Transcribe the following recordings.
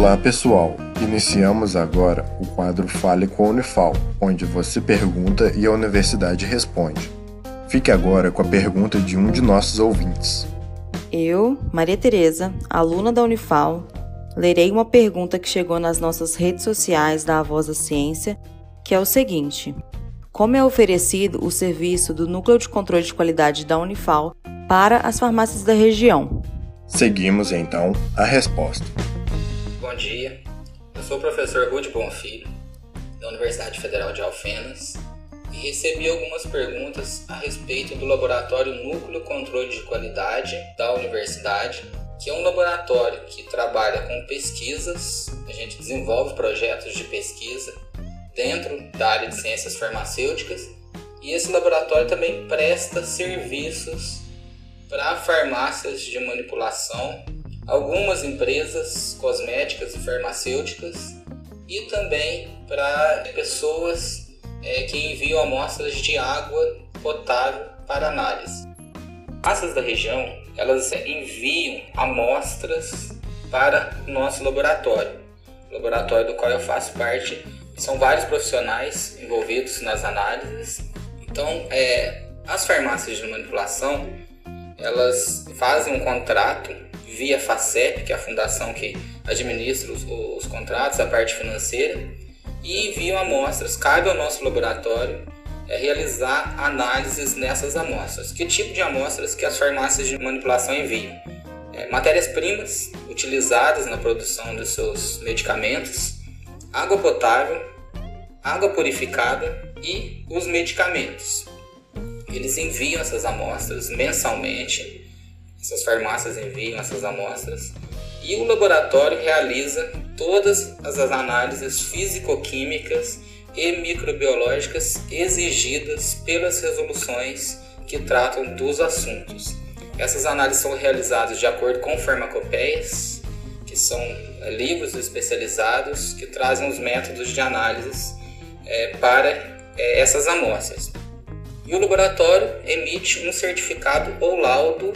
Olá pessoal, iniciamos agora o quadro Fale com a Unifal, onde você pergunta e a universidade responde. Fique agora com a pergunta de um de nossos ouvintes. Eu, Maria Tereza, aluna da Unifal, lerei uma pergunta que chegou nas nossas redes sociais da Voz da Ciência, que é o seguinte: Como é oferecido o serviço do Núcleo de Controle de Qualidade da Unifal para as farmácias da região? Seguimos então a resposta. Bom dia, eu sou o professor Rude Bonfilho, da Universidade Federal de Alfenas, e recebi algumas perguntas a respeito do Laboratório Núcleo Controle de Qualidade da Universidade, que é um laboratório que trabalha com pesquisas, a gente desenvolve projetos de pesquisa dentro da área de ciências farmacêuticas, e esse laboratório também presta serviços para farmácias de manipulação algumas empresas cosméticas e farmacêuticas e também para pessoas é, que enviam amostras de água potável para análise. As da região elas enviam amostras para o nosso laboratório, o laboratório do qual eu faço parte. São vários profissionais envolvidos nas análises. Então, é, as farmácias de manipulação elas fazem um contrato via FACEP, que é a fundação que administra os, os contratos, a parte financeira, e enviam amostras. Cabe ao nosso laboratório é, realizar análises nessas amostras. Que tipo de amostras que as farmácias de manipulação enviam? É, Matérias-primas utilizadas na produção dos seus medicamentos, água potável, água purificada e os medicamentos. Eles enviam essas amostras mensalmente essas farmácias enviam essas amostras e o laboratório realiza todas as análises físico-químicas e microbiológicas exigidas pelas resoluções que tratam dos assuntos. Essas análises são realizadas de acordo com farmacopeias, que são é, livros especializados que trazem os métodos de análise é, para é, essas amostras. E o laboratório emite um certificado ou laudo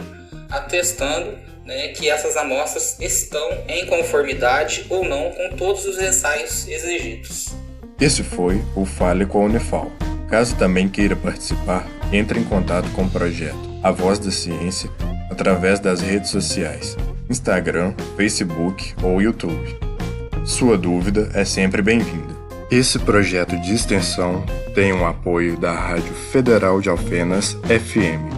atestando né, que essas amostras estão em conformidade ou não com todos os ensaios exigidos. Esse foi o Fale com a Unifal. Caso também queira participar, entre em contato com o projeto A Voz da Ciência através das redes sociais, Instagram, Facebook ou YouTube. Sua dúvida é sempre bem-vinda. Esse projeto de extensão tem o um apoio da Rádio Federal de Alfenas FM